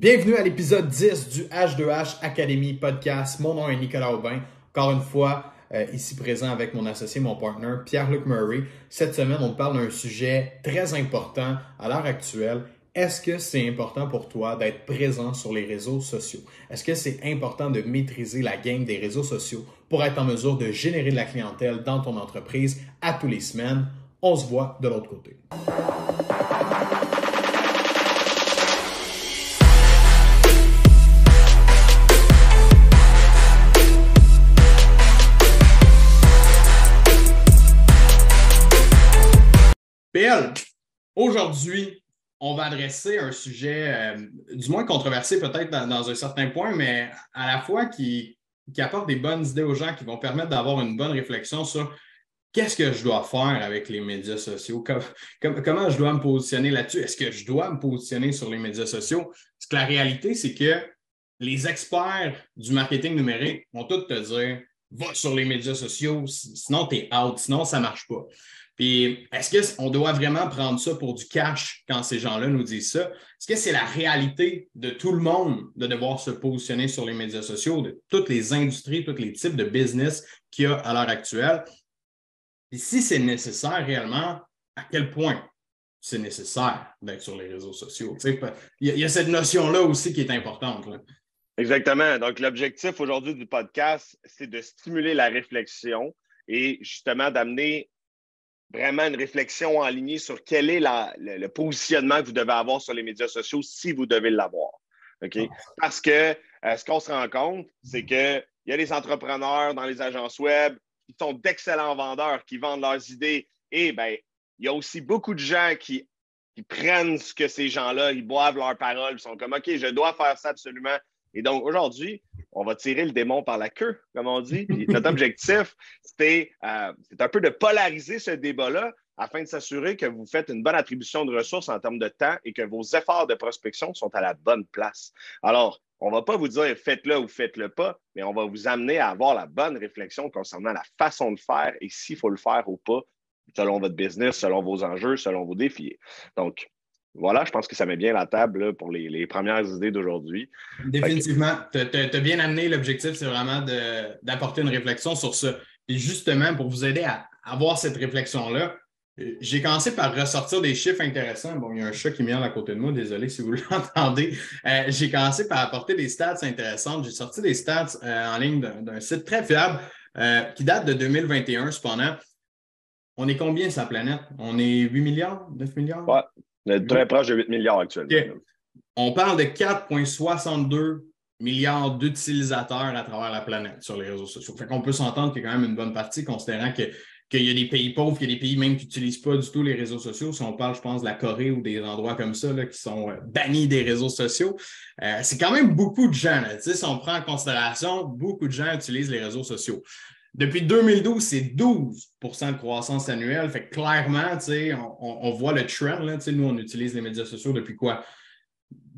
Bienvenue à l'épisode 10 du H2H Academy Podcast. Mon nom est Nicolas Aubin. Encore une fois, euh, ici présent avec mon associé, mon partner, Pierre-Luc Murray. Cette semaine, on parle d'un sujet très important à l'heure actuelle. Est-ce que c'est important pour toi d'être présent sur les réseaux sociaux? Est-ce que c'est important de maîtriser la game des réseaux sociaux pour être en mesure de générer de la clientèle dans ton entreprise à tous les semaines? On se voit de l'autre côté. Aujourd'hui, on va adresser un sujet, euh, du moins controversé peut-être dans, un certain point, mais à la fois qui, apporte des bonnes idées aux gens, qui vont permettre d'avoir une bonne réflexion sur qu'est-ce que je dois faire avec les médias sociaux, comment je dois me positionner là-dessus, est-ce que je dois me positionner sur les médias sociaux? Parce que la réalité, c'est que les experts du marketing numérique vont tous te dire va sur les médias sociaux, sinon tu es out, sinon ça ne marche pas. Puis, est-ce qu'on doit vraiment prendre ça pour du cash quand ces gens-là nous disent ça? Est-ce que c'est la réalité de tout le monde de devoir se positionner sur les médias sociaux, de toutes les industries, tous les types de business qu'il y a à l'heure actuelle? Et si c'est nécessaire réellement, à quel point c'est nécessaire d'être sur les réseaux sociaux? Il y, a, cette notion-là aussi qui est importante. Exactement. Donc, l'objectif aujourd'hui du podcast, c'est de stimuler la réflexion et justement d'amener vraiment une réflexion en ligne sur quel est le, positionnement que vous devez avoir sur les médias sociaux si vous devez l'avoir. Ah. Parce que euh, ce qu'on se rend compte, c'est qu'il y a des entrepreneurs dans les agences web qui sont d'excellents vendeurs, qui vendent leurs idées. Et bien, il y a aussi beaucoup de gens qui, qui prennent ce que ces gens-là, ils boivent leurs paroles, ils sont comme OK, je dois faire ça absolument. Et donc, aujourd'hui, on va tirer le démon par la queue, comme on dit. notre objectif, c'était euh, un peu de polariser ce débat-là afin de s'assurer que vous faites une bonne attribution de ressources en termes de temps et que vos efforts de prospection sont à la bonne place. Alors, on ne va pas vous dire faites-le ou faites-le pas, mais on va vous amener à avoir la bonne réflexion concernant la façon de faire et s'il faut le faire ou pas, selon votre business, selon vos enjeux, selon vos défis. Donc, voilà, je pense que ça met bien la table pour les, premières idées d'aujourd'hui. Définitivement. Tu as, bien amené. L'objectif, c'est vraiment d'apporter une réflexion sur ça. Et justement, pour vous aider à avoir cette réflexion-là, euh, j'ai commencé par ressortir des chiffres intéressants. Bon, il y a un chat qui miaule à côté de moi, désolé si vous l'entendez. Euh, j'ai commencé par apporter des stats intéressantes. J'ai sorti des stats euh, en ligne d'un site très fiable qui date de 2021, cependant. On est combien sur la planète? On est 8 milliards, 9 milliards? Ouais, très proche de 8 milliards actuellement. On parle de 4,62 milliards d'utilisateurs à travers la planète sur les réseaux sociaux. Fait qu'on peut s'entendre qu'il y a quand même une bonne partie, considérant qu'il y a des pays pauvres, qu'il y a des pays même qui n'utilisent pas du tout les réseaux sociaux. Si on parle, je pense, de la Corée ou des endroits comme ça qui sont euh, bannis des réseaux sociaux, euh, c'est quand même beaucoup de gens. Si on prend en considération, beaucoup de gens utilisent les réseaux sociaux. Depuis 2012, c'est 12% de croissance annuelle. Fait que clairement, on, on, voit le trend. Là, nous, on utilise les médias sociaux depuis quoi?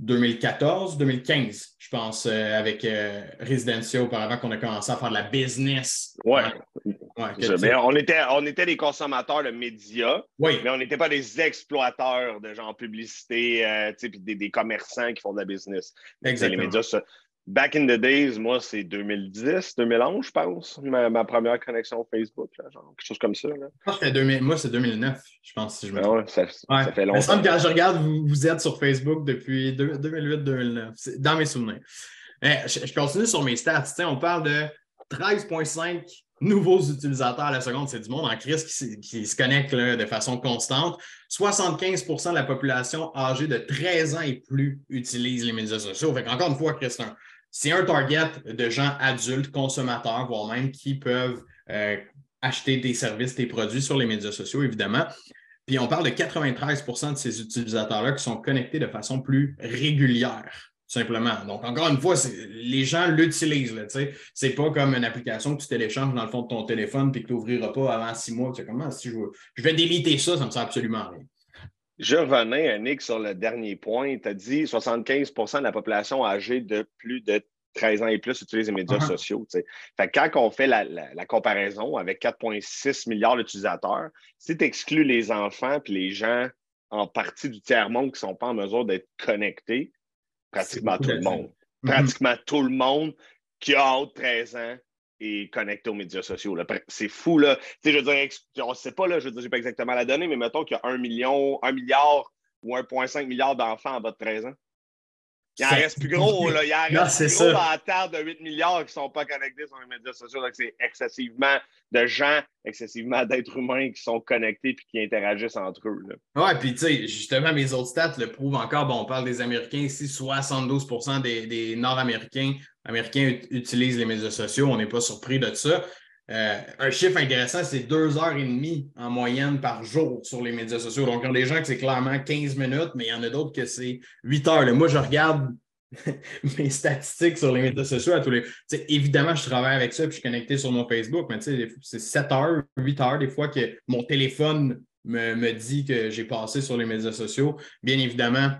2014, 2015, je pense, euh, avec euh, Residencia auparavant qu'on a commencé à faire de la business. Oui. Ouais, on, était, on était des consommateurs de médias, mais on n'était pas des exploiteurs de genre publicité, euh, puis des, des, commerçants qui font de la business. Exactement. Les médias, Back in the days, moi, c'est 2010, 2011, je pense, ma, première connexion Facebook, genre, quelque chose comme ça. Là. moi, c'est 2009, je pense, si je me trompe. ça, fait longtemps. semble quand je regarde, vous, êtes sur Facebook depuis 2008-2009, dans mes souvenirs. je, continue sur mes stats. On parle de 13,5 nouveaux utilisateurs à la seconde. C'est du monde en crise qui, se connecte de façon constante. 75% de la population âgée de 13 ans et plus utilise les médias sociaux. Fait encore une fois, Christian, c'est un target de gens adultes, consommateurs, voire même qui peuvent euh, acheter des services, des produits sur les médias sociaux, évidemment. Puis on parle de 93% de ces utilisateurs-là qui sont connectés de façon plus régulière, simplement. Donc, encore une fois, les gens l'utilisent. Ce n'est pas comme une application que tu télécharges dans le fond de ton téléphone et que tu n'ouvriras pas avant six mois. Comment si je, je vais déliter ça, ça ne me sert absolument rien. Je revenais, Nick, sur le dernier point. Tu as dit 75% de la population âgée de plus de 13 ans et plus utilise les médias uh-huh. sociaux. Fait quand on fait la, comparaison avec 4,6 milliards d'utilisateurs, si tu exclus les enfants et les gens en partie du tiers-monde qui ne sont pas en mesure d'être connectés, pratiquement tout le monde. Mhm. Pratiquement tout le monde qui a haute 13 ans est connecté aux médias sociaux. C'est fou, là. Tu sais, je veux dire, on ne sait pas, là, je veux dire, pas exactement la donnée, mais mettons qu'il y a un million, un milliard ou 1,5 milliard d'enfants en bas de 13 ans. Il en reste plus gros, là. Il en reste plus gros dans la terre de 8 milliards qui ne sont pas connectés sur les médias sociaux. Donc, c'est excessivement de gens, excessivement d'êtres humains qui sont connectés et qui interagissent entre eux. Oui, puis tu sais, justement, mes autres stats le prouvent encore. Bon, on parle des Américains ici, 72 des, des Nord-Américains Américains utilisent les médias sociaux. On n'est pas surpris de ça. Euh, un chiffre intéressant, c'est deux heures et demie en moyenne par jour sur les médias sociaux. Donc, il y a des gens que c'est clairement 15 minutes, mais il y en a d'autres que c'est 8 heures. Moi, je regarde mes statistiques sur les médias sociaux à tous les. évidemment, je travaille avec ça et je suis connecté sur mon Facebook, mais c'est 7 heures, 8 heures des fois que mon téléphone me, me dit que j'ai passé sur les médias sociaux. Bien évidemment,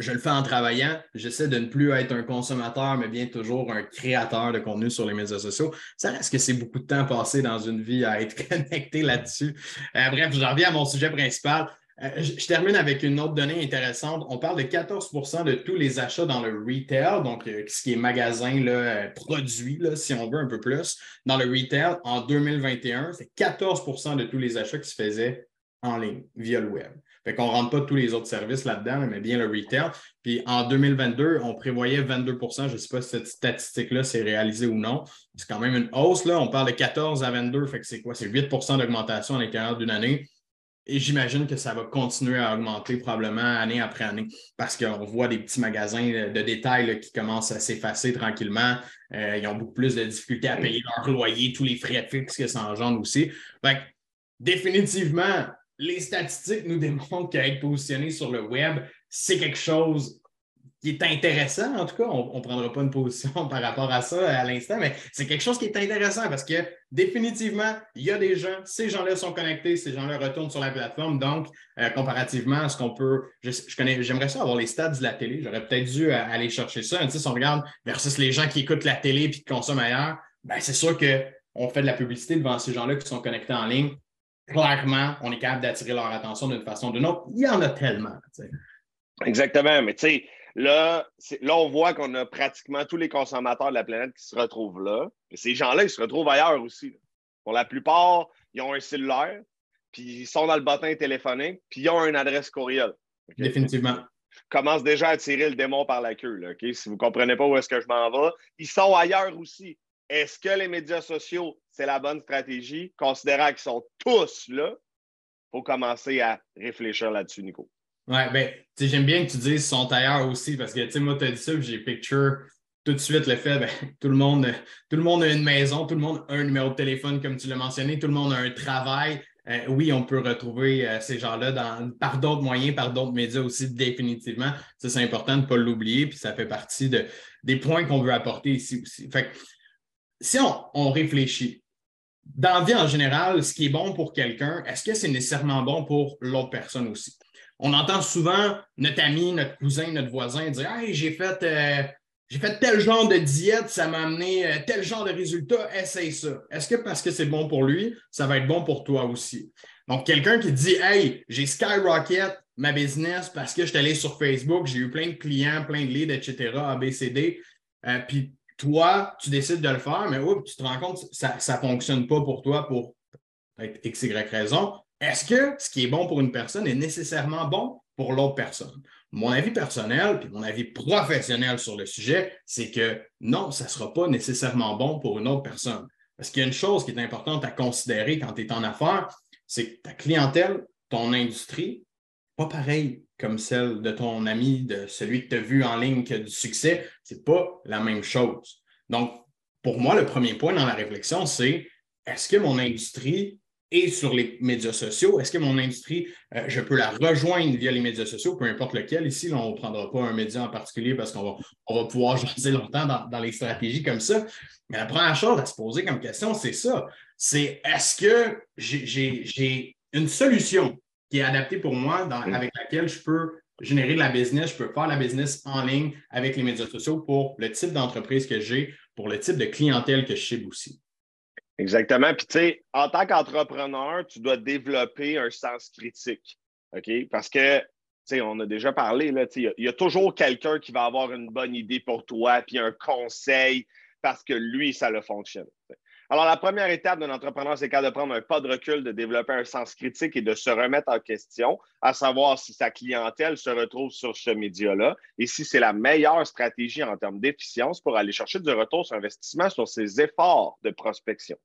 je le fais en travaillant. J'essaie de ne plus être un consommateur, mais bien toujours un créateur de contenu sur les médias sociaux. Ça reste que c'est beaucoup de temps passé dans une vie à être connecté là-dessus. Euh, bref, je reviens à mon sujet principal. Euh, je, termine avec une autre donnée intéressante. On parle de 14% de tous les achats dans le retail, donc euh, ce qui est magasin, produit, si on veut un peu plus. Dans le retail, en 2021, c'est 14% de tous les achats qui se faisaient en ligne, via le web. Fait qu'on ne rentre pas tous les autres services là-dedans, mais bien le retail. Puis en 2022, on prévoyait 22% Je ne sais pas si cette statistique-là s'est réalisée ou non. C'est quand même une hausse. Là. On parle de 14 à 22. Fait que c'est quoi? C'est 8% d'augmentation à l'intérieur d'une année. Et j'imagine que ça va continuer à augmenter probablement année après année parce qu'on voit des petits magasins de détail qui commencent à s'effacer tranquillement. Euh, ils ont beaucoup plus de difficultés à payer leur loyer, tous les frais fixes que ça engendre aussi. Fait définitivement, les statistiques nous démontrent qu'être positionné sur le web, c'est quelque chose qui est intéressant. En tout cas, on ne prendra pas une position par rapport à ça à l'instant, mais c'est quelque chose qui est intéressant parce que définitivement, il y a des gens, ces gens-là sont connectés, ces gens-là retournent sur la plateforme. Donc, euh, comparativement à ce qu'on peut, j'aimerais ça avoir les stats de la télé. J'aurais peut-être dû euh, aller chercher ça. si on regarde versus les gens qui écoutent la télé et qui consomment ailleurs, ben, c'est sûr qu'on fait de la publicité devant ces gens-là qui sont connectés en ligne clairement, on est capable d'attirer leur attention d'une façon ou d'une autre. Il y en a tellement. Exactement. Mais tu sais, là, là, on voit qu'on a pratiquement tous les consommateurs de la planète qui se retrouvent là. Et ces gens-là, ils se retrouvent ailleurs aussi. Pour la plupart, ils ont un cellulaire, puis ils sont dans le bottin téléphonique, puis ils ont une adresse courriel. Définitivement. Je commence déjà à tirer le démon par la queue. Là, Si vous ne comprenez pas où est-ce que je m'en vais, ils sont ailleurs aussi. Est-ce que les médias sociaux, c'est la bonne stratégie? Considérant qu'ils sont tous là, il faut commencer à réfléchir là-dessus, Nico? Oui, ben, j'aime bien que tu dises sont ailleurs aussi, parce que, tu sais, moi, tu as dit ça, j'ai picture tout de suite le fait, ben, tout, le monde, tout le monde a une maison, tout le monde a un numéro de téléphone, comme tu l'as mentionné, tout le monde a un travail. Euh, oui, on peut retrouver euh, ces gens-là par d'autres moyens, par d'autres médias aussi, définitivement. Ça, c'est important de ne pas l'oublier, puis ça fait partie de, des points qu'on veut apporter ici aussi. Fait si on, réfléchit, dans la vie en général, ce qui est bon pour quelqu'un, est-ce que c'est nécessairement bon pour l'autre personne aussi? On entend souvent notre ami, notre cousin, notre voisin dire Hey, j'ai fait, euh, fait tel genre de diète, ça m'a amené euh, tel genre de résultat, essaye ça. Est-ce que parce que c'est bon pour lui, ça va être bon pour toi aussi? Donc, quelqu'un qui dit Hey, j'ai skyrocket ma business parce que je suis allé sur Facebook, j'ai eu plein de clients, plein de leads, etc., ABCD. Euh, puis toi, tu décides de le faire, mais tu te rends compte que ça ne fonctionne pas pour toi pour X, Y raison. Est-ce que ce qui est bon pour une personne est nécessairement bon pour l'autre personne? Mon avis personnel, puis mon avis professionnel sur le sujet, c'est que non, ça ne sera pas nécessairement bon pour une autre personne. Parce qu'il y a une chose qui est importante à considérer quand tu es en affaires, c'est que ta clientèle, ton industrie, pas pareil comme celle de ton ami, de celui que tu as vu en ligne qui a du succès, ce n'est pas la même chose. Donc, pour moi, le premier point dans la réflexion, c'est est-ce que mon industrie est sur les médias sociaux? Est-ce que mon industrie, euh, je peux la rejoindre via les médias sociaux, peu importe lequel? Ici, on ne prendra pas un média en particulier parce qu'on va, on va pouvoir jaser longtemps dans, dans, les stratégies comme ça. Mais la première chose à se poser comme question, c'est ça. C'est est-ce que j'ai une solution qui est adapté pour moi, mm. avec laquelle je peux générer de la business, je peux faire la business en ligne avec les médias sociaux pour le type d'entreprise que j'ai, pour le type de clientèle que je cible aussi. Exactement. Puis, tu sais, en tant qu'entrepreneur, tu dois développer un sens critique. OK? Parce que on a déjà parlé, il y, a toujours quelqu'un qui va avoir une bonne idée pour toi, puis un conseil, parce que lui, ça le fonctionne. Alors, la première étape d'un entrepreneur, c'est quand de prendre un pas de recul, de développer un sens critique et de se remettre en question, à savoir si sa clientèle se retrouve sur ce média-là et si c'est la meilleure stratégie en termes d'efficience pour aller chercher du retour sur investissement sur ses efforts de prospection.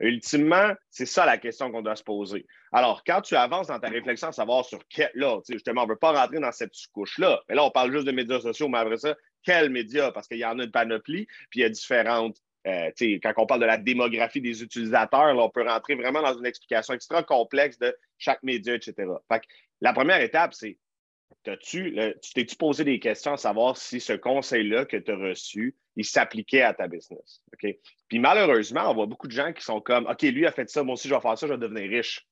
ultimement, c'est ça la question qu'on doit se poser. Alors, quand tu avances dans ta réflexion à savoir sur quel, là, justement, on ne veut pas rentrer dans cette couche-là, mais là, on parle juste de médias sociaux, mais après ça, quels médias? Parce qu'il y en a une panoplie, puis il y a différentes euh, quand on parle de la démographie des utilisateurs, on peut rentrer vraiment dans une explication extra complexe de chaque média, etc. la première étape, c'est tu t'es-tu posé des questions à savoir si ce conseil-là que tu as reçu, il s'appliquait à ta business? Puis malheureusement, on voit beaucoup de gens qui sont comme OK, lui a fait ça, moi aussi je vais faire ça, je vais devenir riche.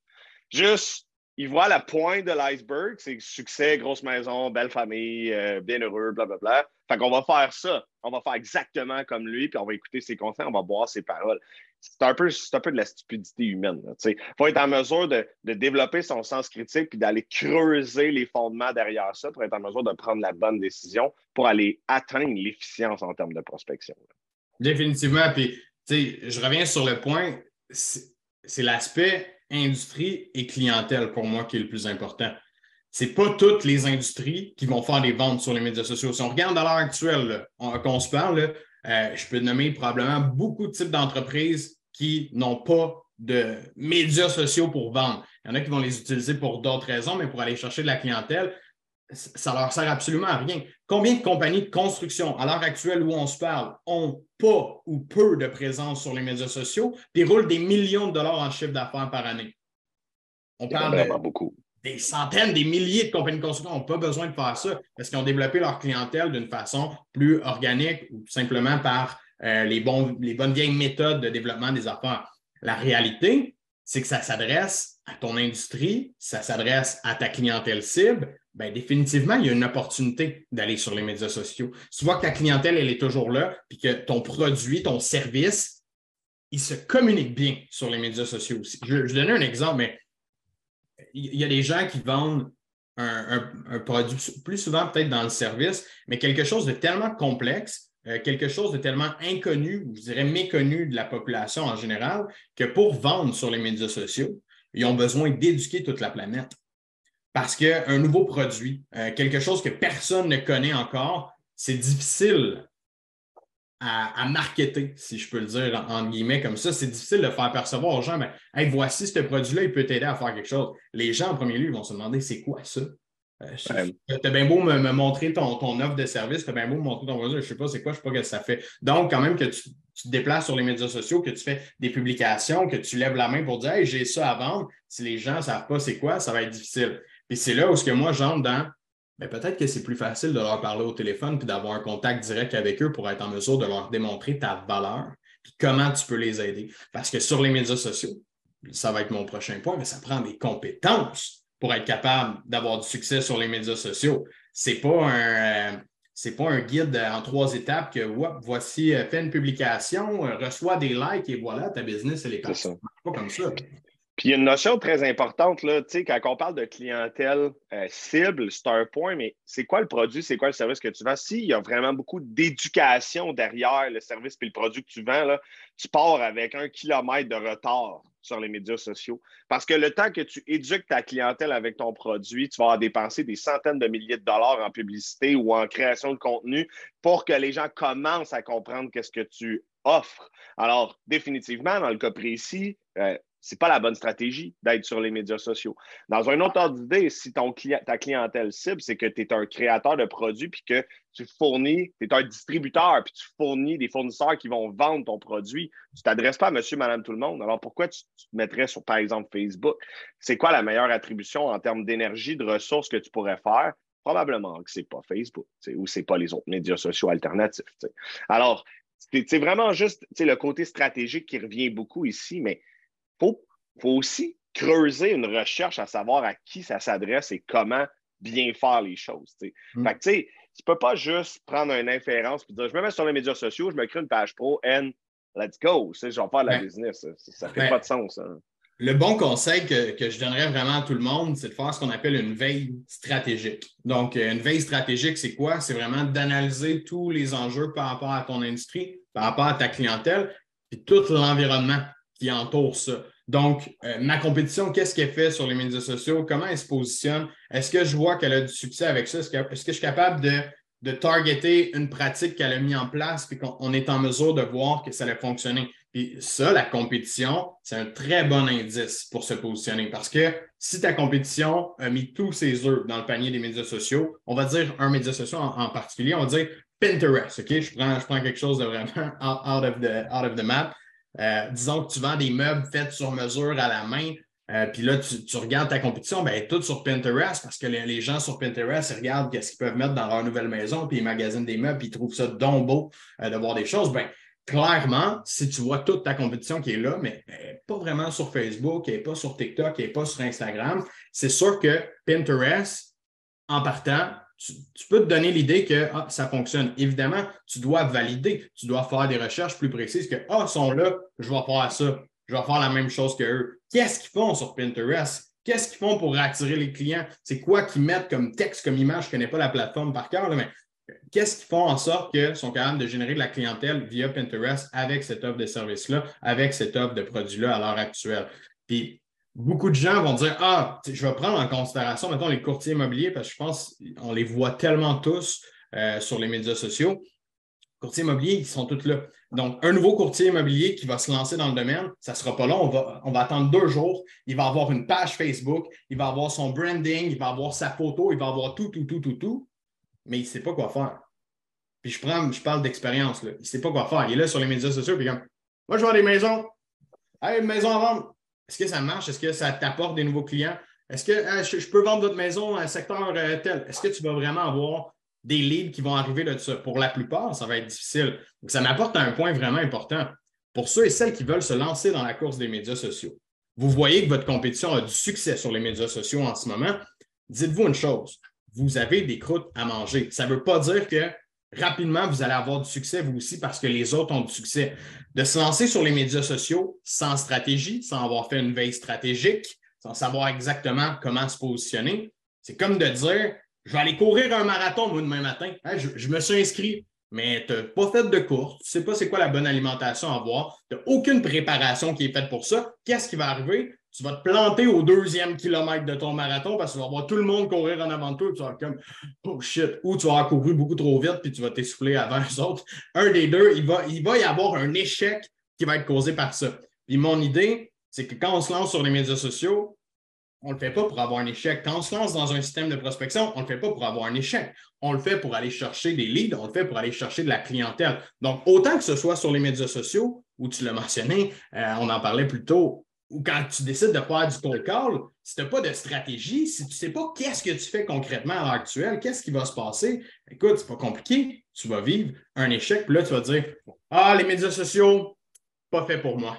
Juste il voit la pointe de l'iceberg, c'est succès, grosse maison, belle famille, euh, bien heureux, blablabla. Fait qu'on va faire ça. On va faire exactement comme lui, puis on va écouter ses conseils, on va boire ses paroles. C'est un, peu, un peu de la stupidité humaine. Il faut être en mesure de, développer son sens critique puis d'aller creuser les fondements derrière ça pour être en mesure de prendre la bonne décision pour aller atteindre l'efficience en termes de prospection. Définitivement. Puis, je reviens sur le point, c'est l'aspect industrie et clientèle pour moi qui est le plus important. Ce n'est pas toutes les industries qui vont faire des ventes sur les médias sociaux. Si on regarde à l'heure actuelle, qu'on se parle, euh, je peux nommer probablement beaucoup de types d'entreprises qui n'ont pas de médias sociaux pour vendre. Il y en a qui vont les utiliser pour d'autres raisons, mais pour aller chercher de la clientèle, ça ne leur sert absolument à rien. Combien de compagnies de construction, à l'heure actuelle où on se parle, ont pas ou peu de présence sur les médias sociaux et roulent des millions de dollars en chiffre d'affaires par année? On parle de beaucoup. des centaines, des milliers de compagnies de construction n'ont pas besoin de faire ça parce qu'ils ont développé leur clientèle d'une façon plus organique ou simplement par euh, les, les bonnes vieilles méthodes de développement des affaires. La réalité, c'est que ça s'adresse à ton industrie, ça s'adresse à ta clientèle cible, bien, définitivement, il y a une opportunité d'aller sur les médias sociaux. tu vois que ta clientèle, elle est toujours là, puis que ton produit, ton service, il se communique bien sur les médias sociaux aussi. Je, vais donner un exemple, mais il y a des gens qui vendent un, produit plus souvent peut-être dans le service, mais quelque chose de tellement complexe, euh, quelque chose de tellement inconnu, ou je dirais méconnu de la population en général, que pour vendre sur les médias sociaux, ils ont besoin d'éduquer toute la planète. Parce qu'un nouveau produit, euh, quelque chose que personne ne connaît encore, c'est difficile à, marketer, si je peux le dire en, guillemets comme ça. C'est difficile de faire percevoir aux gens, mais voici ce produit-là, il peut t'aider à faire quelque chose. Les gens, en premier lieu, vont se demander c'est quoi ça? Euh, tu as bien beau me, montrer ton, ton, offre de service, tu as bien beau me montrer ton produit, je ne sais pas c'est quoi, je ne sais pas ce que ça fait. Donc, quand même que tu, te déplaces sur les médias sociaux, que tu fais des publications, que tu lèves la main pour dire Hey, j'ai ça à vendre. Si les gens ne savent pas c'est quoi, ça va être difficile. Et c'est là où ce que moi j'entre dans ben, peut-être que c'est plus facile de leur parler au téléphone puis d'avoir un contact direct avec eux pour être en mesure de leur démontrer ta valeur puis comment tu peux les aider. Parce que sur les médias sociaux, ça va être mon prochain point, mais ça prend des compétences pour être capable d'avoir du succès sur les médias sociaux. Ce n'est pas un. Euh, pas un guide en trois étapes que voici, euh, fais une publication, euh, reçois des likes et voilà, ta business, elle est partie. pas comme ça. Puis il y a une notion très importante, là, quand on parle de clientèle euh, cible, c'est un point, mais c'est quoi le produit, c'est quoi le service que tu vends? S'il y a vraiment beaucoup d'éducation derrière le service et le produit que tu vends, là, tu pars avec un kilomètre de retard sur les médias sociaux. Parce que le temps que tu éduques ta clientèle avec ton produit, tu vas dépenser des centaines de milliers de dollars en publicité ou en création de contenu pour que les gens commencent à comprendre qu'est-ce que tu offres. Alors, définitivement, dans le cas précis, euh, c'est pas la bonne stratégie d'être sur les médias sociaux. Dans un autre ordre d'idée, si ton ta clientèle cible, c'est que tu es un créateur de produits puis que tu fournis, tu es un distributeur puis tu fournis des fournisseurs qui vont vendre ton produit, tu ne t'adresses pas à monsieur, madame, tout le monde. Alors pourquoi tu, te mettrais sur, par exemple, Facebook? C'est quoi la meilleure attribution en termes d'énergie, de ressources que tu pourrais faire? Probablement que ce n'est pas Facebook ou ce n'est pas les autres médias sociaux alternatifs. Alors, c'est vraiment juste le côté stratégique qui revient beaucoup ici, mais faut, faut aussi creuser une recherche à savoir à qui ça s'adresse et comment bien faire les choses. Mm. Fait que, tu sais, tu peux pas juste prendre une inférence et dire je me mets sur les médias sociaux, je me crée une page pro and let's go. Je vais faire de la business. Ça, ne fait pas de sens. Hein. Le bon conseil que, que, je donnerais vraiment à tout le monde, c'est de faire ce qu'on appelle une veille stratégique. Donc, euh, une veille stratégique, c'est quoi? C'est vraiment d'analyser tous les enjeux par rapport à ton industrie, par rapport à ta clientèle, et tout l'environnement qui entoure ça. Donc, euh, ma compétition, qu'est-ce qu'elle fait sur les médias sociaux? Comment elle se positionne? Est-ce que je vois qu'elle a du succès avec ça? Est-ce que, je suis capable de, de targeter une pratique qu'elle a mis en place et qu'on est en mesure de voir que ça a fonctionné? Puis ça, la compétition, c'est un très bon indice pour se positionner parce que si ta compétition a mis tous ses œufs dans le panier des médias sociaux, on va dire un média social en, particulier, on va dire Pinterest, OK? Je prends, je prends quelque chose de vraiment out of the, out of the map. Euh, disons que tu vends des meubles faits sur mesure à la main, euh, puis là, tu, regardes ta compétition, ben, tout sur Pinterest, parce que les, gens sur Pinterest, ils regardent ce qu'ils peuvent mettre dans leur nouvelle maison, puis ils magasinent des meubles, puis ils trouvent ça donc beau euh, de voir des choses. Ben, clairement, si tu vois toute ta compétition qui est là, mais pas vraiment sur Facebook, elle n'est pas sur TikTok, elle n'est pas sur Instagram, c'est sûr que Pinterest, en partant, tu, peux te donner l'idée que ah, ça fonctionne. Évidemment, tu dois valider, tu dois faire des recherches plus précises que Ah, ils sont là, je vais faire ça, je vais faire la même chose qu'eux. Qu'est-ce qu'ils font sur Pinterest? Qu'est-ce qu'ils font pour attirer les clients? C'est quoi qu'ils mettent comme texte, comme image? Je ne connais pas la plateforme par cœur, mais qu'est-ce qu'ils font en sorte qu'ils sont capables de générer de la clientèle via Pinterest avec cette offre de service-là, avec cette offre de produits-là à l'heure actuelle? Beaucoup de gens vont dire Ah, je vais prendre en considération, maintenant les courtiers immobiliers, parce que je pense qu'on les voit tellement tous euh, sur les médias sociaux. Courtiers immobiliers, ils sont tous là. Donc, un nouveau courtier immobilier qui va se lancer dans le domaine, ça ne sera pas long. On va, on va attendre deux jours. Il va avoir une page Facebook, il va avoir son branding, il va avoir sa photo, il va avoir tout, tout, tout, tout, tout. Mais il ne sait pas quoi faire. Puis je, prends, je parle d'expérience. Il ne sait pas quoi faire. Il est là sur les médias sociaux. Puis comme, moi, je vends des maisons. Hey, une maison à vendre. Est-ce que ça marche? Est-ce que ça t'apporte des nouveaux clients? Est-ce que je, peux vendre votre maison à un secteur euh, tel? Est-ce que tu vas vraiment avoir des leads qui vont arriver de ça? Pour la plupart, ça va être difficile. Donc, ça m'apporte un point vraiment important. Pour ceux et celles qui veulent se lancer dans la course des médias sociaux, vous voyez que votre compétition a du succès sur les médias sociaux en ce moment. Dites-vous une chose, vous avez des croûtes à manger. Ça ne veut pas dire que rapidement, vous allez avoir du succès, vous aussi, parce que les autres ont du succès. De se lancer sur les médias sociaux sans stratégie, sans avoir fait une veille stratégique, sans savoir exactement comment se positionner, c'est comme de dire je vais aller courir un marathon, moi, demain matin. je, me suis inscrit, mais tu n'as pas fait de course, tu ne sais pas c'est quoi la bonne alimentation à avoir, tu n'as aucune préparation qui est faite pour ça. Qu'est-ce qui va arriver? Tu vas te planter au deuxième kilomètre de ton marathon parce que tu vas voir tout le monde courir en avant de toi et tu vas comme oh shit, ou tu vas avoir couru beaucoup trop vite puis tu vas t'essouffler avant les autres. Un des deux, il va, il va y avoir un échec qui va être causé par ça. Puis mon idée, c'est que quand on se lance sur les médias sociaux, on ne le fait pas pour avoir un échec. Quand on se lance dans un système de prospection, on ne le fait pas pour avoir un échec. On le fait pour aller chercher des leads, on le fait pour aller chercher de la clientèle. Donc, autant que ce soit sur les médias sociaux, où tu l'as mentionné, euh, on en parlait plus tôt, ou quand tu décides de faire du cold call, si tu n'as pas de stratégie, si tu ne sais pas qu'est-ce que tu fais concrètement à l'heure actuelle, qu'est-ce qui va se passer, écoute, c'est pas compliqué. Tu vas vivre un échec, puis là, tu vas dire Ah, les médias sociaux, pas fait pour moi.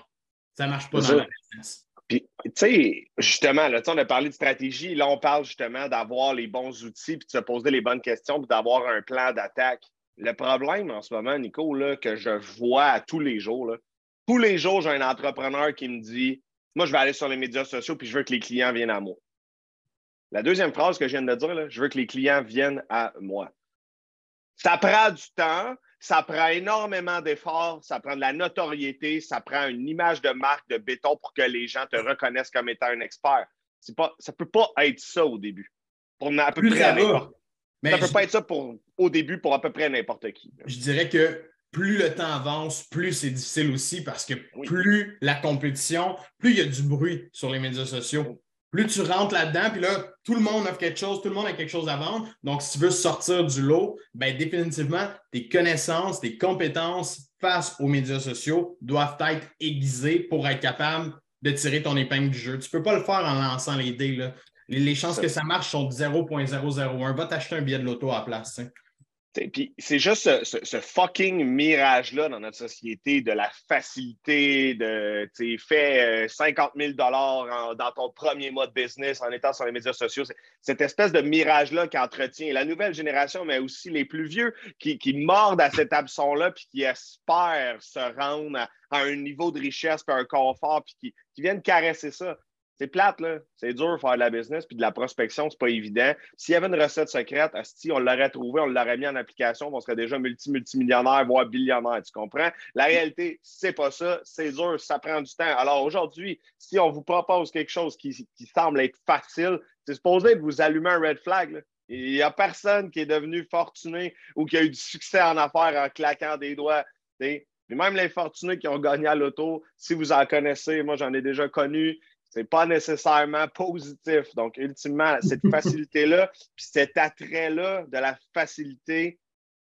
Ça ne marche pas dans la business. Puis, tu sais, justement, là, on a parlé de stratégie. Là, on parle justement d'avoir les bons outils, puis de se poser les bonnes questions, puis d'avoir un plan d'attaque. Le problème en ce moment, Nico, là, que je vois à tous les jours, là, tous les jours, j'ai un entrepreneur qui me dit moi, je vais aller sur les médias sociaux puis je veux que les clients viennent à moi. La deuxième phrase que je viens de dire, je veux que les clients viennent à moi. Ça prend du temps, ça prend énormément d'efforts, ça prend de la notoriété, ça prend une image de marque de béton pour que les gens te reconnaissent comme étant un expert. Pas, ça ne peut pas être ça au début. Pour à peu près ça ne peut pas être ça pour, au début pour à peu près n'importe qui. Je dirais que plus le temps avance, plus c'est difficile aussi parce que plus la compétition, plus il y a du bruit sur les médias sociaux. Plus tu rentres là-dedans, puis là, tout le monde offre quelque chose, tout le monde a quelque chose à vendre. Donc, si tu veux sortir du lot, bien, définitivement, tes connaissances, tes compétences face aux médias sociaux doivent être aiguisées pour être capable de tirer ton épingle du jeu. Tu ne peux pas le faire en lançant les dés. Les, chances que ça marche sont de 0.001. Va t'acheter un billet de loto à la place. C'est juste ce, fucking mirage-là dans notre société de la facilité, de fais 50 000 dans ton premier mois de business en étant sur les médias sociaux. Cette espèce de mirage-là qui entretient la nouvelle génération, mais aussi les plus vieux qui, mordent à cet abson-là puis qui espèrent se rendre à, un niveau de richesse puis un confort puis qui, qui viennent caresser ça. C'est plate, là. C'est dur de faire de la business puis de la prospection, c'est pas évident. S'il y avait une recette secrète, si on l'aurait trouvé, on l'aurait mis en application, on serait déjà multi-multimillionnaire, voire billionnaire, tu comprends? La réalité, c'est pas ça. C'est dur, ça prend du temps. Alors aujourd'hui, si on vous propose quelque chose qui, semble être facile, c'est supposé de vous allumer un red flag. Il n'y a personne qui est devenu fortuné ou qui a eu du succès en affaires en claquant des doigts. Même les fortunés qui ont gagné à l'auto, si vous en connaissez, moi j'en ai déjà connu, c'est pas nécessairement positif. Donc, ultimement, cette facilité-là, puis cet attrait-là de la facilité,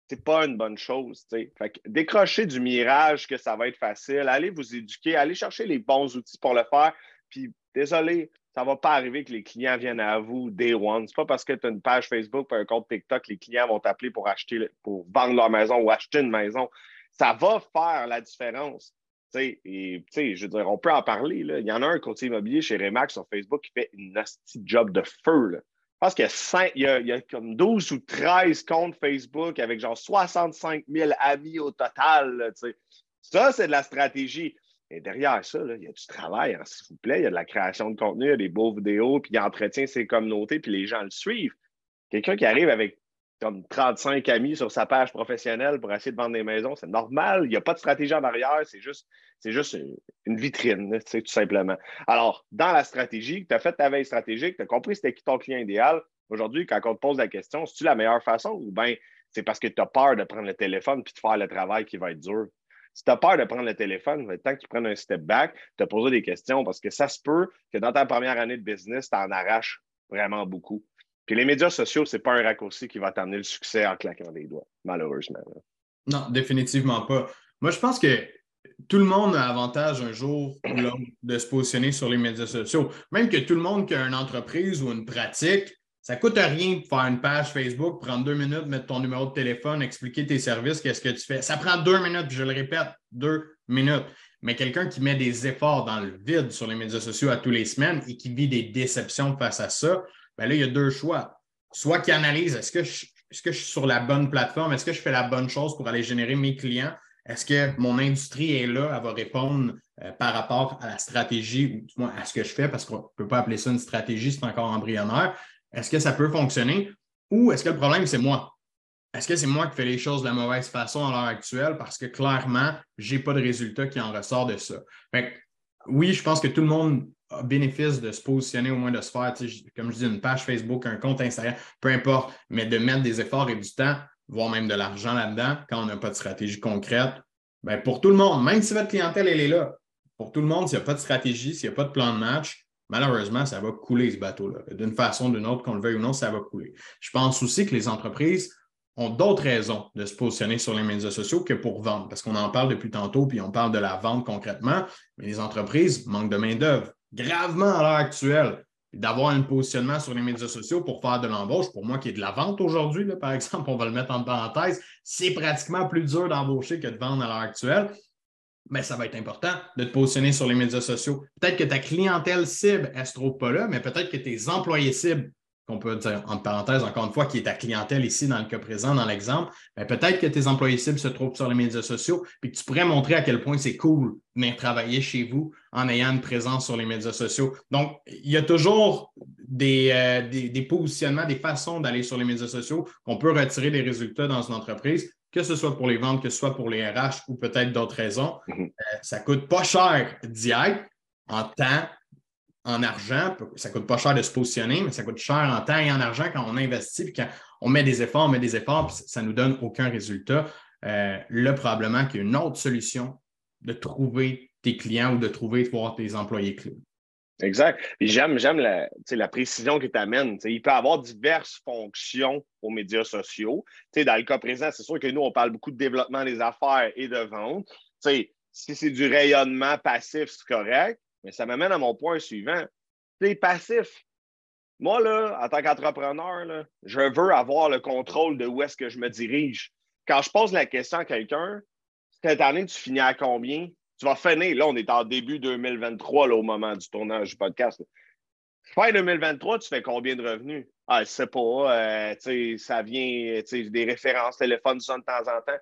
c'est pas une bonne chose. Fait que décrocher du mirage que ça va être facile, allez vous éduquer, allez chercher les bons outils pour le faire. Puis, désolé, ça va pas arriver que les clients viennent à vous day one. C'est pas parce que tu as une page Facebook ou un compte TikTok que les clients vont t'appeler pour acheter, pour vendre leur maison ou acheter une maison. Ça va faire la différence. Et, je veux dire, on peut en parler. Il y en a un courtier immobilier chez Remax sur Facebook qui fait une nasty job de feu. Là. Je pense qu'il y, y, a comme 12 ou 13 comptes Facebook avec genre 65 000 amis au total. ça, c'est de la stratégie. Et derrière ça, il y a du travail, hein, s'il vous plaît. Il y a de la création de contenu, il y a des beaux vidéos, puis il entretient ses communautés, puis les gens le suivent. Quelqu'un qui arrive avec comme 35 amis sur sa page professionnelle pour essayer de vendre des maisons. C'est normal. Il n'y a pas de stratégie en arrière. C'est juste, c'est juste une, vitrine, tout simplement. Alors, dans la stratégie, tu as fait ta veille stratégique, tu as compris c'était qui ton client idéal. Aujourd'hui, quand on te pose la question, c'est-tu la meilleure façon ou bien c'est parce que tu as peur de prendre le téléphone et de faire le travail qui va être dur? Si tu as peur de prendre le téléphone, être temps que tu prennes un step back, te poser des questions parce que ça se peut que dans ta première année de business, tu en arraches vraiment beaucoup. Puis les médias sociaux, c'est pas un raccourci qui va t'amener le succès en claquant des doigts, malheureusement. Non, définitivement pas. Moi, je pense que tout le monde a avantage un jour ou l'autre de se positionner sur les médias sociaux. Même que tout le monde qui a une entreprise ou une pratique, ça coûte rien de faire une page Facebook, prendre deux minutes, mettre ton numéro de téléphone, expliquer tes services, qu'est-ce que tu fais. Ça prend deux minutes, je le répète, deux minutes. Mais quelqu'un qui met des efforts dans le vide sur les médias sociaux à tous les semaines et qui vit des déceptions face à ça, ben là, il y a deux choix. Soit qui analyse, est-ce que, je, que suis sur la bonne plateforme? Est-ce que je fais la bonne chose pour aller générer mes clients? Est-ce que mon industrie est là? Elle va répondre euh, par rapport à la stratégie ou à ce que je fais parce qu'on ne peut pas appeler ça une stratégie, c'est encore embryonnaire. Est-ce que ça peut fonctionner? Ou est-ce que le problème, c'est moi? Est-ce que c'est moi qui fais les choses de la mauvaise façon à l'heure actuelle parce que clairement, je n'ai pas de résultat qui en ressort de ça? oui, je pense que tout le monde bénéfice de se positionner, au moins de se faire, comme je dis, une page Facebook, un compte Instagram, peu importe, mais de mettre des efforts et du temps, voire même de l'argent là-dedans, quand on n'a pas de stratégie concrète, ben pour tout le monde, même si votre clientèle, elle est là, pour tout le monde, s'il n'y a pas de stratégie, s'il n'y a pas de plan de match, malheureusement, ça va couler ce bateau-là. D'une façon ou d'une autre, qu'on le veuille ou non, ça va couler. Je pense aussi que les entreprises ont d'autres raisons de se positionner sur les médias sociaux que pour vendre, parce qu'on en parle depuis tantôt, puis on parle de la vente concrètement, mais les entreprises manquent de main-d'œuvre gravement à l'heure actuelle. D'avoir un positionnement sur les médias sociaux pour faire de l'embauche, pour moi qui est de la vente aujourd'hui, par exemple, on va le mettre en parenthèse, c'est pratiquement plus dur d'embaucher que de vendre à l'heure actuelle. Mais ça va être important de te positionner sur les médias sociaux. Peut-être que ta clientèle cible, elle ne se trouve pas là, mais peut-être que tes employés cibles qu'on peut dire entre parenthèses, encore une fois, qui est ta clientèle ici dans le cas présent, dans l'exemple, ben, peut-être que tes employés cibles se trouvent sur les médias sociaux, puis que tu pourrais montrer à quel point c'est cool de travailler chez vous en ayant une présence sur les médias sociaux. Donc, il y a toujours des, euh, des, positionnements, des façons d'aller sur les médias sociaux qu'on peut retirer des résultats dans une entreprise, que ce soit pour les ventes, que ce soit pour les RH ou peut-être d'autres raisons. Mm-hmm. Euh, ça ne coûte pas cher d'y être en temps, en argent, ça coûte pas cher de se positionner, mais ça coûte cher en temps et en argent quand on investit, puis quand on met des efforts, on met des efforts, puis ça ne nous donne aucun résultat. Euh, là, probablement qu'il y a une autre solution de trouver tes clients ou de trouver, de voir tes employés clés. Exact. j'aime, j'aime la, précision que tu amènes. il peut avoir diverses fonctions aux médias sociaux. dans le cas présent, c'est sûr que nous, on parle beaucoup de développement des affaires et de vente. si c'est du rayonnement passif, c'est correct. Mais ça m'amène à mon point suivant. C'est passif. moi, là, en tant qu'entrepreneur, je veux avoir le contrôle de où est-ce que je me dirige. Quand je pose la question à quelqu'un, cette année, tu finis à combien? Tu vas finir. Là, on est en début 2023 là, au moment du tournage du podcast. Fin 2023, tu fais combien de revenus? Ah, je sais pas. Euh, ça vient des références téléphone de temps en temps.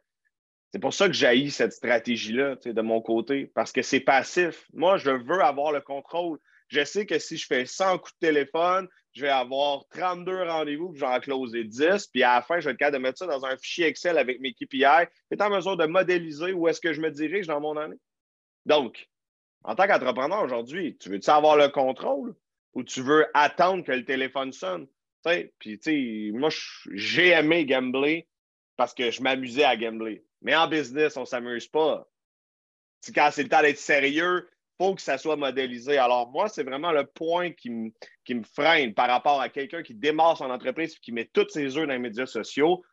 C'est pour ça que j'ai cette stratégie-là de mon côté, parce que c'est passif. Moi, je veux avoir le contrôle. Je sais que si je fais 100 coups de téléphone, je vais avoir 32 rendez-vous, puis je vais en closer 10, puis à la fin, je vais être capable de mettre ça dans un fichier Excel avec mes KPI, est en mesure de modéliser où est-ce que je me dirige dans mon année. Donc, en tant qu'entrepreneur aujourd'hui, tu veux-tu avoir le contrôle ou tu veux attendre que le téléphone sonne? Puis, tu moi, j'ai aimé gambler parce que je m'amusais à gambler. Mais en business, on ne s'amuse pas. quand c'est le temps d'être sérieux, il faut que ça soit modélisé. Alors, moi, c'est vraiment le point qui me, freine par rapport à quelqu'un qui démarre son entreprise et qui met toutes ses œufs dans les médias sociaux.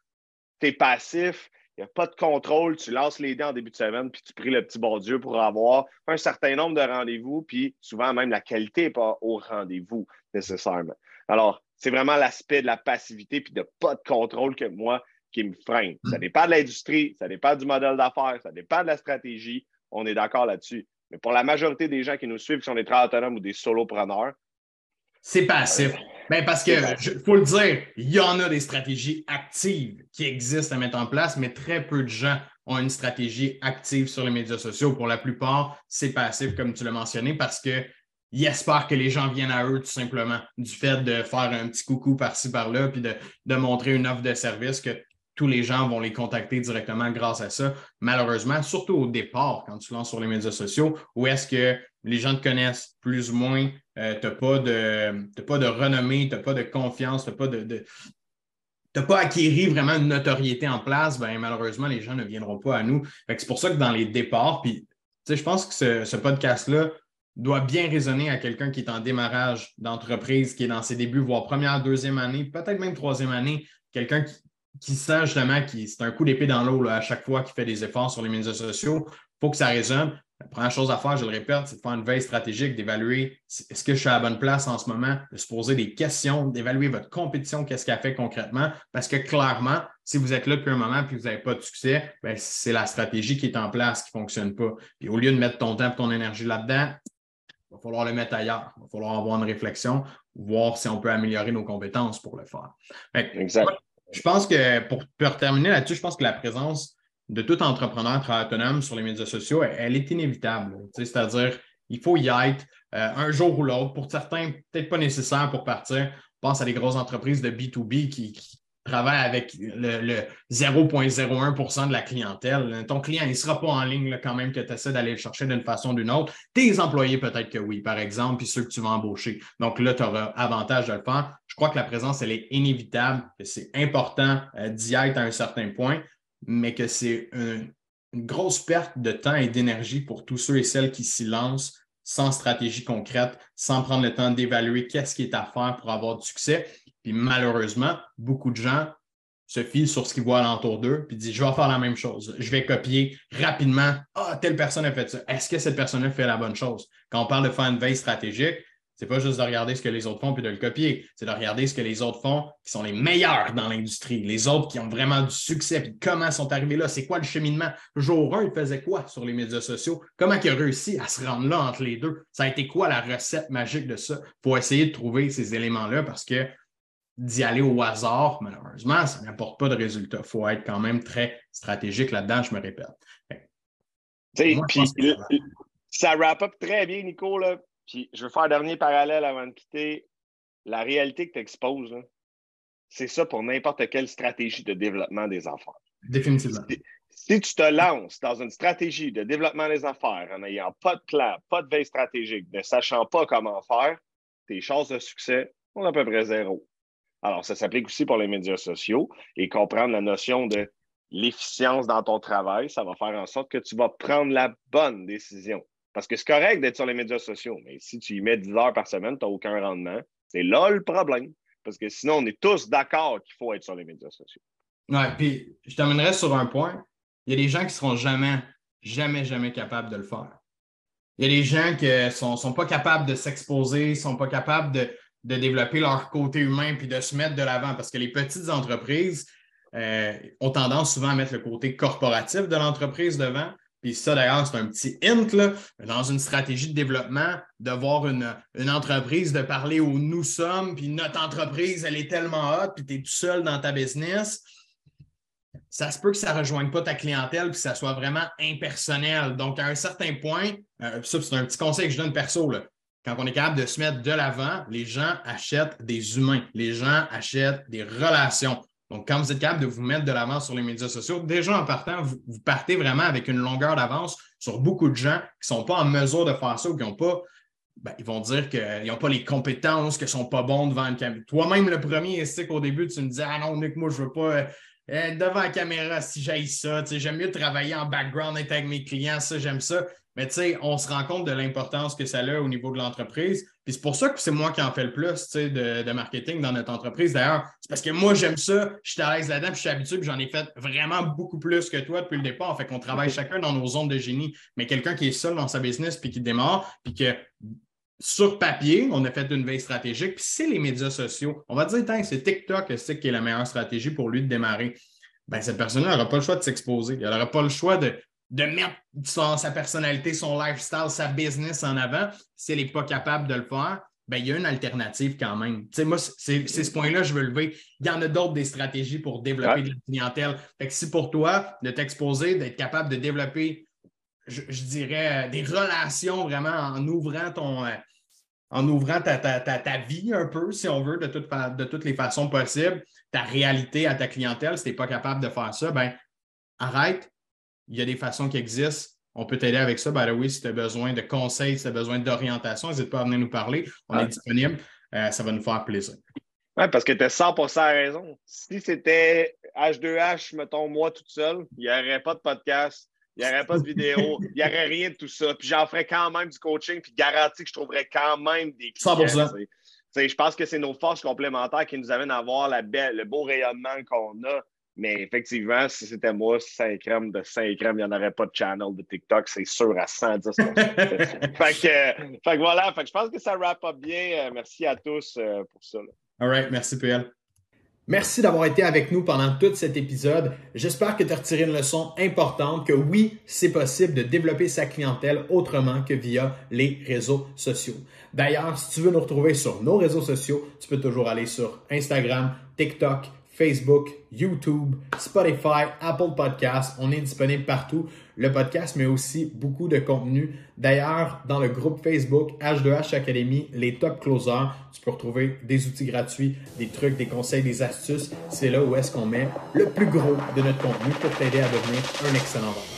Tu es passif, il n'y a pas de contrôle, tu lances les dés en début de semaine, puis tu pries le petit bon Dieu pour avoir un certain nombre de rendez-vous, puis souvent même la qualité n'est pas au rendez-vous nécessairement. Alors, c'est vraiment l'aspect de la passivité puis de pas de contrôle que moi qui me freine. Ça dépend de l'industrie, ça dépend du modèle d'affaires, ça dépend de la stratégie. On est d'accord là-dessus. Mais pour la majorité des gens qui nous suivent, qui sont des travailleurs autonomes ou des solopreneurs, c'est passif. Ben parce que, il faut le dire, il y en a des stratégies actives qui existent à mettre en place, mais très peu de gens ont une stratégie active sur les médias sociaux. Pour la plupart, c'est passif, comme tu l'as mentionné, parce que ils espèrent que les gens viennent à eux tout simplement, du fait de faire un petit coucou par-ci, par-là, puis de, montrer une offre de service que tous les gens vont les contacter directement grâce à ça. Malheureusement, surtout au départ, quand tu lances sur les médias sociaux, où est-ce que les gens te connaissent plus ou moins, euh, tu n'as pas, de, pas de renommée, tu n'as pas de confiance, tu n'as pas de, pas acquéri vraiment une notoriété en place, ben, malheureusement, les gens ne viendront pas à nous. C'est pour ça que dans les départs, puis je pense que ce, ce podcast-là doit bien résonner à quelqu'un qui est en démarrage d'entreprise, qui est dans ses débuts, voire première, deuxième année, peut-être même troisième année, quelqu'un qui, qui sent justement que c'est un coup d'épée dans l'eau à chaque fois qu'il fait des efforts sur les médias sociaux. Il faut que ça résonne. La première chose à faire, je le répète, c'est de faire une veille stratégique, d'évaluer est-ce que je suis à la bonne place en ce moment, de se poser des questions, d'évaluer votre compétition, qu'est-ce qu'elle fait concrètement. Parce que clairement, si vous êtes là depuis un moment et que vous n'avez pas de succès, ben, c'est la stratégie qui est en place qui ne fonctionne pas. Puis au lieu de mettre ton temps et ton énergie là-dedans, il va falloir le mettre ailleurs. Il va falloir avoir une réflexion, voir si on peut améliorer nos compétences pour le faire. exact. Je pense que pour, terminer là-dessus, je pense que la présence de tout entrepreneur autonome sur les médias sociaux, elle, est inévitable. C'est-à-dire, il faut y être euh, un jour ou l'autre. Pour certains, peut-être pas nécessaire pour partir. Je pense à des grosses entreprises de B2B qui, travaille avec le, 0,01% de la clientèle. Ton client, il ne sera pas en ligne quand même que tu essaies d'aller le chercher d'une façon ou d'une autre. Tes employés, peut-être que oui, par exemple, puis ceux que tu vas embaucher. Donc là, tu auras avantage de le faire. Je crois que la présence, elle est inévitable, que c'est important euh, d'y être à un certain point, mais que c'est une, une grosse perte de temps et d'énergie pour tous ceux et celles qui s'y lancent sans stratégie concrète, sans prendre le temps d'évaluer qu'est-ce qui est à faire pour avoir du succès. Puis malheureusement, beaucoup de gens se fient sur ce qu'ils voient alentour d'eux, puis disent Je vais faire la même chose. Je vais copier rapidement. Ah, telle personne a fait ça. Est-ce que cette personne-là fait la bonne chose? Quand on parle de faire une veille stratégique, c'est pas juste de regarder ce que les autres font puis de le copier. C'est de regarder ce que les autres font qui sont les meilleurs dans l'industrie. Les autres qui ont vraiment du succès. Puis comment sont arrivés là? C'est quoi le cheminement? Jour 1, ils faisaient quoi sur les médias sociaux? Comment ils ont réussi à se rendre là entre les deux? Ça a été quoi la recette magique de ça? Il faut essayer de trouver ces éléments-là parce que d'y aller au hasard, malheureusement, ça n'apporte pas de résultat. Il faut être quand même très stratégique là-dedans, je me répète. ça wrap up très bien, Nico. Puis je veux faire un dernier parallèle avant de quitter. La réalité que tu exposes, c'est ça pour n'importe quelle stratégie de développement des affaires. Définitivement. Si, tu te lances dans une stratégie de développement des affaires en n'ayant pas de plan, pas de veille stratégique, ne sachant pas comment faire, tes chances de succès sont à peu près zéro. Alors, ça s'applique aussi pour les médias sociaux et comprendre la notion de l'efficience dans ton travail, ça va faire en sorte que tu vas prendre la bonne décision. Parce que c'est correct d'être sur les médias sociaux, mais si tu y mets 10 heures par semaine, tu n'as aucun rendement. C'est là le problème. Parce que sinon, on est tous d'accord qu'il faut être sur les médias sociaux. Oui, puis je t'amènerai sur un point. Il y a des gens qui ne seront jamais, jamais, jamais capables de le faire. Il y a des gens qui ne sont, sont, pas capables de s'exposer, ne sont pas capables de, de développer leur côté humain puis de se mettre de l'avant parce que les petites entreprises euh, ont tendance souvent à mettre le côté corporatif de l'entreprise devant. Puis ça, d'ailleurs, c'est un petit hint là, dans une stratégie de développement, de voir une, une, entreprise, de parler où nous sommes, puis notre entreprise, elle est tellement hot, puis tu es tout seul dans ta business ça se peut que ça ne rejoigne pas ta clientèle puis que ça soit vraiment impersonnel. Donc, à un certain point, euh, ça, c'est un petit conseil que je donne perso. Là. Quand on est capable de se mettre de l'avant, les gens achètent des humains. Les gens achètent des relations. Donc, quand vous êtes capable de vous mettre de l'avant sur les médias sociaux, déjà en partant, vous, partez vraiment avec une longueur d'avance sur beaucoup de gens qui ne sont pas en mesure de faire ça ou qui n'ont pas ben, ils vont dire qu'ils n'ont pas les compétences, qu'ils ne sont pas bons devant une caméra. Toi-même, le premier, c'est qu'au début, tu me disais Ah non, Nick, moi, je ne veux pas euh, euh, devant la caméra si j'aille ça. J'aime mieux travailler en background, être avec mes clients, ça, j'aime ça. Mais tu sais, on se rend compte de l'importance que ça a au niveau de l'entreprise. Puis c'est pour ça que c'est moi qui en fais le plus de, de marketing dans notre entreprise. D'ailleurs, c'est parce que moi, j'aime ça, je suis à l'aise là-dedans, puis je suis habitué, puis j'en ai fait vraiment beaucoup plus que toi depuis le départ. Fait qu'on travaille chacun dans nos zones de génie. Mais quelqu'un qui est seul dans sa business, puis qui démarre, puis que sur papier, on a fait une veille stratégique, puis c'est les médias sociaux. On va dire, c'est TikTok c'est qui est la meilleure stratégie pour lui de démarrer. Ben, cette personne-là n'aura pas le choix de s'exposer. Elle n'aura pas le choix de, de mettre sa personnalité, son lifestyle, sa business en avant. Si elle n'est pas capable de le faire, ben, il y a une alternative quand même. moi, c'est ce point-là je veux lever. Il y en a d'autres des stratégies pour développer de la clientèle. Fait si pour toi, de t'exposer, d'être capable de développer je, dirais, euh, des relations vraiment en ouvrant ton. Euh, en ouvrant ta, ta, vie un peu, si on veut, de, de toutes les façons possibles, ta réalité à ta clientèle, si tu n'es pas capable de faire ça, ben arrête. Il y a des façons qui existent. On peut t'aider avec ça. Ben oui, si tu as besoin de conseils, si tu as besoin d'orientation, n'hésite pas à venir nous parler. On est disponible. Euh, ça va nous faire plaisir. Oui, parce que tu as 100 raison. Si c'était H2H, mettons, moi toute seule, il n'y aurait pas de podcast, il n'y aurait pas de vidéo, il n'y aurait rien de tout ça. Puis j'en ferais quand même du coaching, puis garanti que je trouverais quand même des clients. 100%. je pense que c'est nos forces complémentaires qui nous amènent à avoir la belle, le beau rayonnement qu'on a. Mais effectivement, si c'était moi, 5 grammes de 5 grammes, il n'y en aurait pas de channel de TikTok, c'est sûr à 110 fait, que, fait que voilà, fait que je pense que ça wrap up bien. Euh, merci à tous euh, pour ça. All right, merci PL. Merci d'avoir été avec nous pendant tout cet épisode. J'espère que tu as retiré une leçon importante que oui, c'est possible de développer sa clientèle autrement que via les réseaux sociaux. D'ailleurs, si tu veux nous retrouver sur nos réseaux sociaux, tu peux toujours aller sur Instagram, TikTok, Facebook, YouTube, Spotify, Apple Podcasts. On est disponible partout. Le podcast, mais aussi beaucoup de contenu. D'ailleurs, dans le groupe Facebook H2H Academy, les top closers, tu peux retrouver des outils gratuits, des trucs, des conseils, des astuces. C'est là où est-ce qu'on met le plus gros de notre contenu pour t'aider à devenir un excellent vendeur.